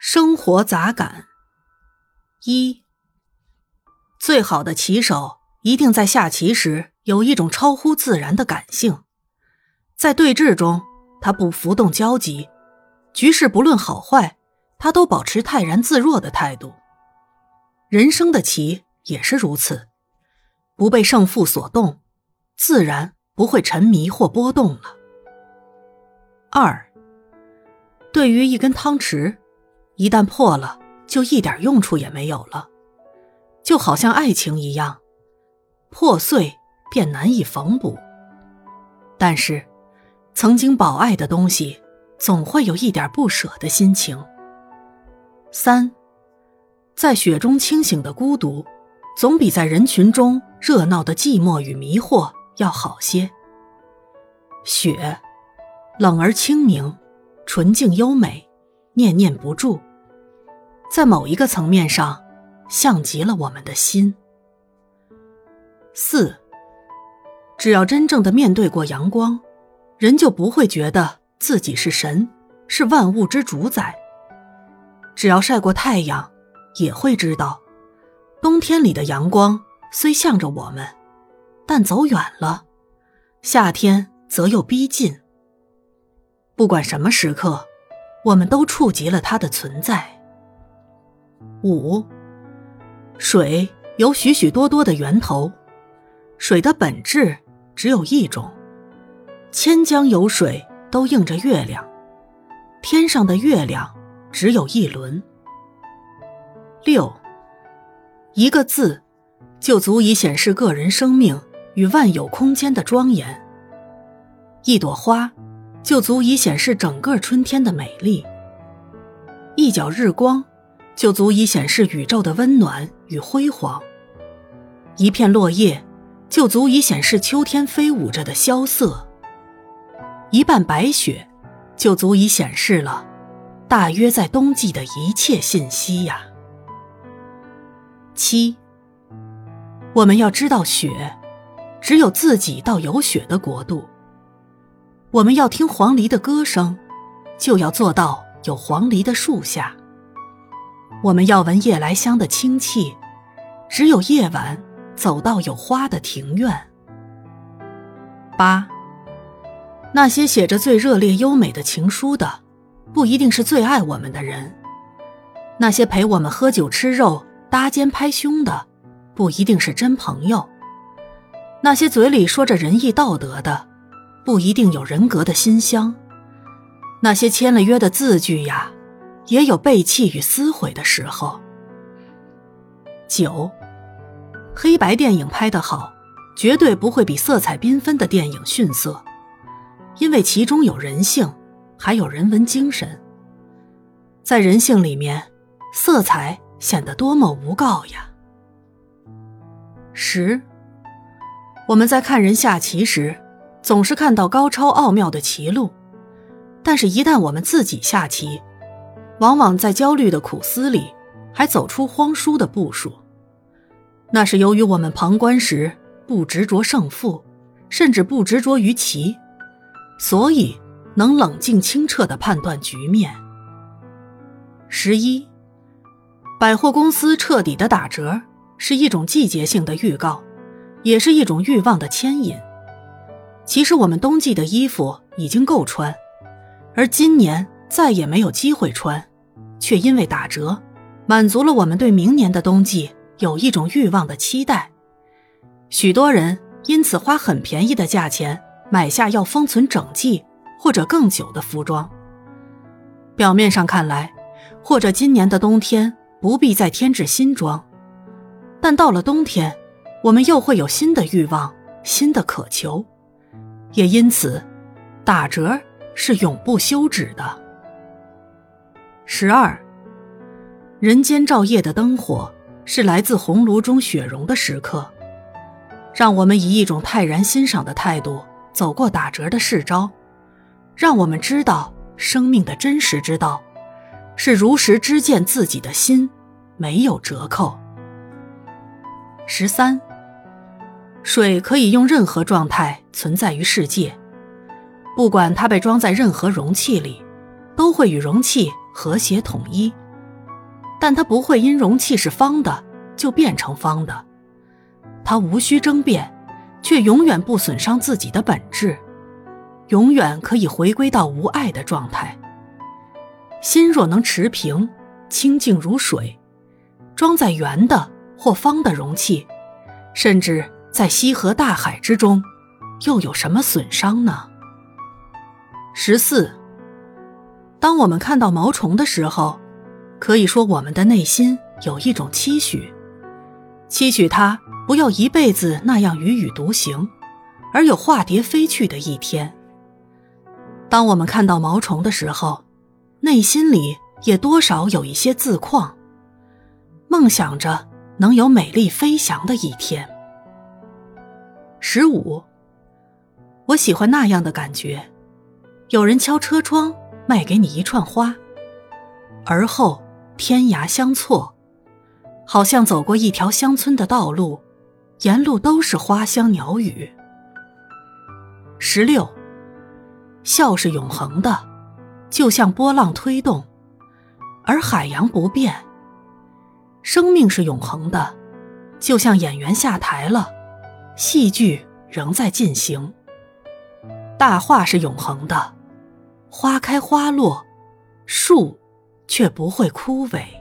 生活杂感一，最好的棋手一定在下棋时有一种超乎自然的感性，在对峙中他不浮动焦急，局势不论好坏，他都保持泰然自若的态度。人生的棋也是如此，不被胜负所动，自然不会沉迷或波动了。二，对于一根汤匙。一旦破了，就一点用处也没有了，就好像爱情一样，破碎便难以缝补。但是，曾经保爱的东西，总会有一点不舍的心情。三，在雪中清醒的孤独，总比在人群中热闹的寂寞与迷惑要好些。雪，冷而清明，纯净优美，念念不住。在某一个层面上，像极了我们的心。四，只要真正的面对过阳光，人就不会觉得自己是神，是万物之主宰。只要晒过太阳，也会知道，冬天里的阳光虽向着我们，但走远了；夏天则又逼近。不管什么时刻，我们都触及了它的存在。五，水有许许多多的源头，水的本质只有一种。千江有水都映着月亮，天上的月亮只有一轮。六，一个字，就足以显示个人生命与万有空间的庄严；一朵花，就足以显示整个春天的美丽；一角日光。就足以显示宇宙的温暖与辉煌。一片落叶，就足以显示秋天飞舞着的萧瑟。一半白雪，就足以显示了大约在冬季的一切信息呀。七，我们要知道雪，只有自己到有雪的国度。我们要听黄鹂的歌声，就要做到有黄鹂的树下。我们要闻夜来香的清气，只有夜晚走到有花的庭院。八，那些写着最热烈优美的情书的，不一定是最爱我们的人；那些陪我们喝酒吃肉、搭肩拍胸的，不一定是真朋友；那些嘴里说着仁义道德的，不一定有人格的馨香；那些签了约的字句呀。也有背弃与撕毁的时候。九，黑白电影拍得好，绝对不会比色彩缤纷的电影逊色，因为其中有人性，还有人文精神。在人性里面，色彩显得多么无告呀！十，我们在看人下棋时，总是看到高超奥妙的棋路，但是，一旦我们自己下棋，往往在焦虑的苦思里，还走出荒疏的步数。那是由于我们旁观时不执着胜负，甚至不执着于棋，所以能冷静清澈的判断局面。十一，百货公司彻底的打折是一种季节性的预告，也是一种欲望的牵引。其实我们冬季的衣服已经够穿，而今年再也没有机会穿。却因为打折，满足了我们对明年的冬季有一种欲望的期待。许多人因此花很便宜的价钱买下要封存整季或者更久的服装。表面上看来，或者今年的冬天不必再添置新装，但到了冬天，我们又会有新的欲望、新的渴求，也因此，打折是永不休止的。十二，人间照夜的灯火是来自红炉中雪融的时刻，让我们以一种泰然欣赏的态度走过打折的市招，让我们知道生命的真实之道，是如实知见自己的心没有折扣。十三，水可以用任何状态存在于世界，不管它被装在任何容器里，都会与容器。和谐统一，但它不会因容器是方的就变成方的，它无需争辩，却永远不损伤自己的本质，永远可以回归到无爱的状态。心若能持平，清净如水，装在圆的或方的容器，甚至在溪河大海之中，又有什么损伤呢？十四，当我们看到毛虫的时候，可以说我们的内心有一种期许，期许它不要一辈子那样踽踽独行，而有化蝶飞去的一天。当我们看到毛虫的时候，内心里也多少有一些自况，梦想着能有美丽飞翔的一天。十五，我喜欢那样的感觉。有人敲车窗，卖给你一串花，而后天涯相错，好像走过一条乡村的道路，沿路都是花香鸟语。十六，笑是永恒的，就像波浪推动，而海洋不变；生命是永恒的，就像演员下台了，戏剧仍在进行。大话是永恒的。花开花落，树却不会枯萎。